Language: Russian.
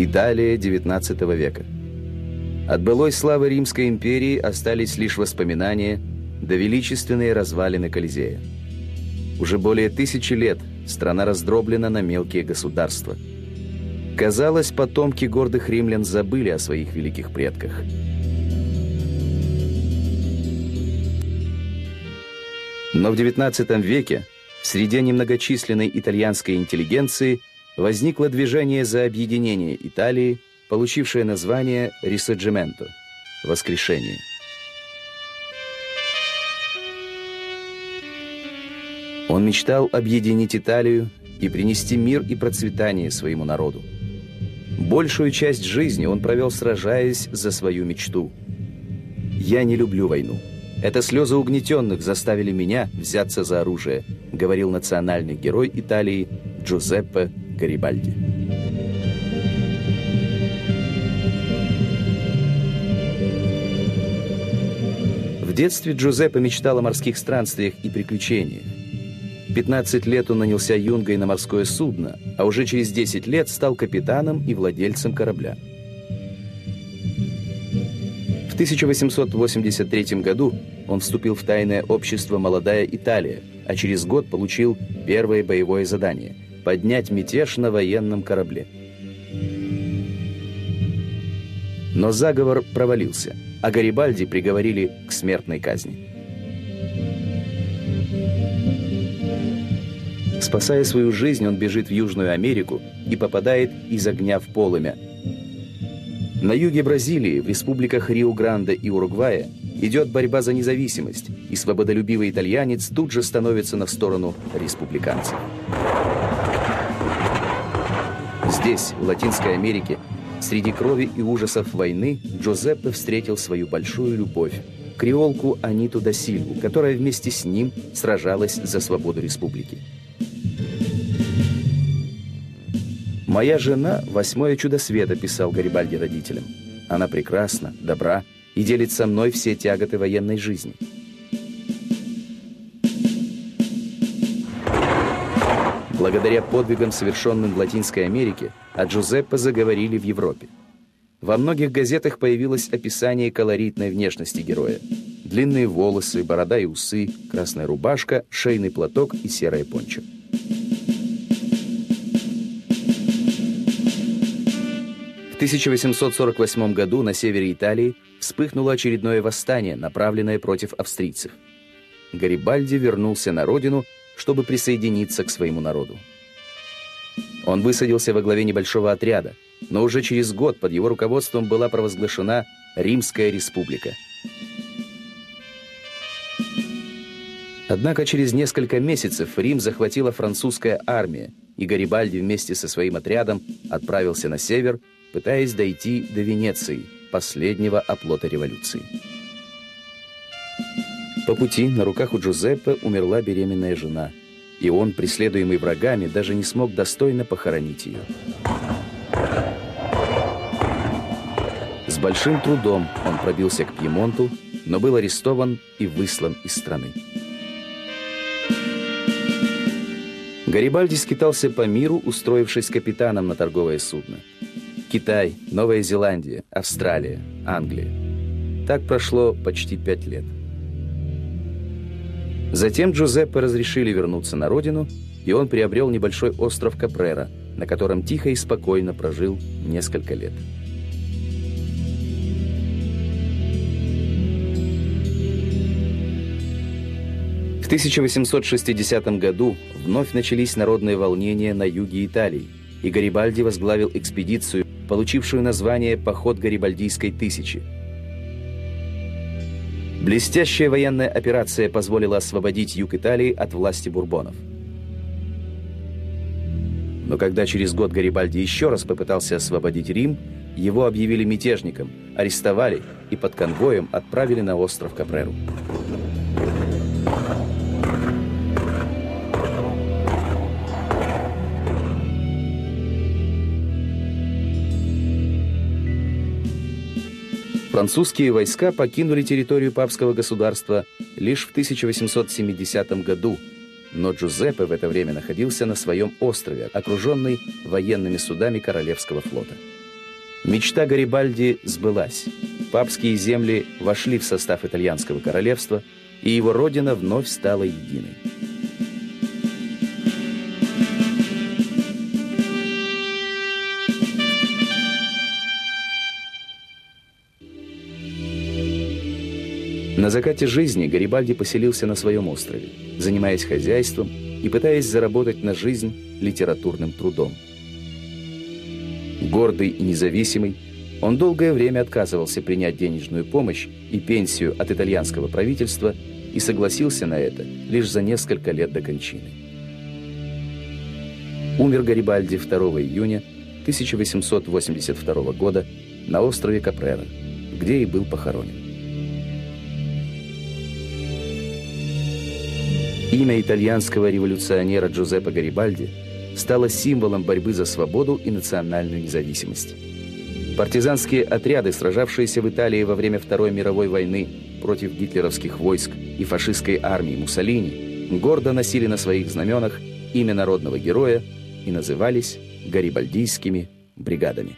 Италия XIX века. От былой славы Римской империи остались лишь воспоминания да величественные развалины Колизея. Уже более тысячи лет страна раздроблена на мелкие государства. Казалось, потомки гордых римлян забыли о своих великих предках. Но в XIX веке среди немногочисленной итальянской интеллигенции возникло движение за объединение Италии, получившее название «Рисаджименто» — «Воскрешение». Он мечтал объединить Италию и принести мир и процветание своему народу. Большую часть жизни он провел, сражаясь за свою мечту. «Я не люблю войну. Это слезы угнетенных заставили меня взяться за оружие», говорил национальный герой Италии Джузеппе Гарибальди. В детстве Джузеппе мечтал о морских странствиях и приключениях. 15 лет он нанялся юнгой на морское судно, а уже через 10 лет стал капитаном и владельцем корабля. В 1883 году он вступил в тайное общество «Молодая Италия», а через год получил первое боевое задание – поднять мятеж на военном корабле. Но заговор провалился, а Гарибальди приговорили к смертной казни. Спасая свою жизнь, он бежит в Южную Америку и попадает из огня в полымя. На юге Бразилии, в республиках Рио-Гранде и Уругвая, идет борьба за независимость, и свободолюбивый итальянец тут же становится на сторону республиканцев. Здесь, в Латинской Америке, среди крови и ужасов войны, Джозеппе встретил свою большую любовь, креолку Аниту Дасильву, которая вместе с ним сражалась за свободу республики. «Моя жена — восьмое чудо света», — писал Гарибальди родителям. «Она прекрасна, добра и делит со мной все тяготы военной жизни». Благодаря подвигам, совершенным в Латинской Америке, о Джузеппе заговорили в Европе. Во многих газетах появилось описание колоритной внешности героя. Длинные волосы, борода и усы, красная рубашка, шейный платок и серая пончо. В 1848 году на севере Италии вспыхнуло очередное восстание, направленное против австрийцев. Гарибальди вернулся на родину чтобы присоединиться к своему народу. Он высадился во главе небольшого отряда, но уже через год под его руководством была провозглашена Римская республика. Однако через несколько месяцев Рим захватила французская армия, и Гарибальди вместе со своим отрядом отправился на север, пытаясь дойти до Венеции, последнего оплота революции. По пути на руках у Джузеппе умерла беременная жена, и он, преследуемый врагами, даже не смог достойно похоронить ее. С большим трудом он пробился к Пьемонту, но был арестован и выслан из страны. Гарибальди скитался по миру, устроившись капитаном на торговое судно. Китай, Новая Зеландия, Австралия, Англия. Так прошло почти пять лет. Затем Джузеппе разрешили вернуться на родину, и он приобрел небольшой остров Капрера, на котором тихо и спокойно прожил несколько лет. В 1860 году вновь начались народные волнения на юге Италии, и Гарибальди возглавил экспедицию, получившую название «Поход Гарибальдийской тысячи», Блестящая военная операция позволила освободить юг Италии от власти бурбонов. Но когда через год Гарибальди еще раз попытался освободить Рим, его объявили мятежником, арестовали и под конвоем отправили на остров Капреру. Французские войска покинули территорию папского государства лишь в 1870 году, но Джузеппе в это время находился на своем острове, окруженный военными судами Королевского флота. Мечта Гарибальди сбылась. Папские земли вошли в состав итальянского королевства, и его родина вновь стала единой. На закате жизни Гарибальди поселился на своем острове, занимаясь хозяйством и пытаясь заработать на жизнь литературным трудом. Гордый и независимый, он долгое время отказывался принять денежную помощь и пенсию от итальянского правительства и согласился на это лишь за несколько лет до кончины. Умер Гарибальди 2 июня 1882 года на острове Капрера, где и был похоронен. Имя итальянского революционера Джузеппе Гарибальди стало символом борьбы за свободу и национальную независимость. Партизанские отряды, сражавшиеся в Италии во время Второй мировой войны против гитлеровских войск и фашистской армии Муссолини, гордо носили на своих знаменах имя народного героя и назывались гарибальдийскими бригадами.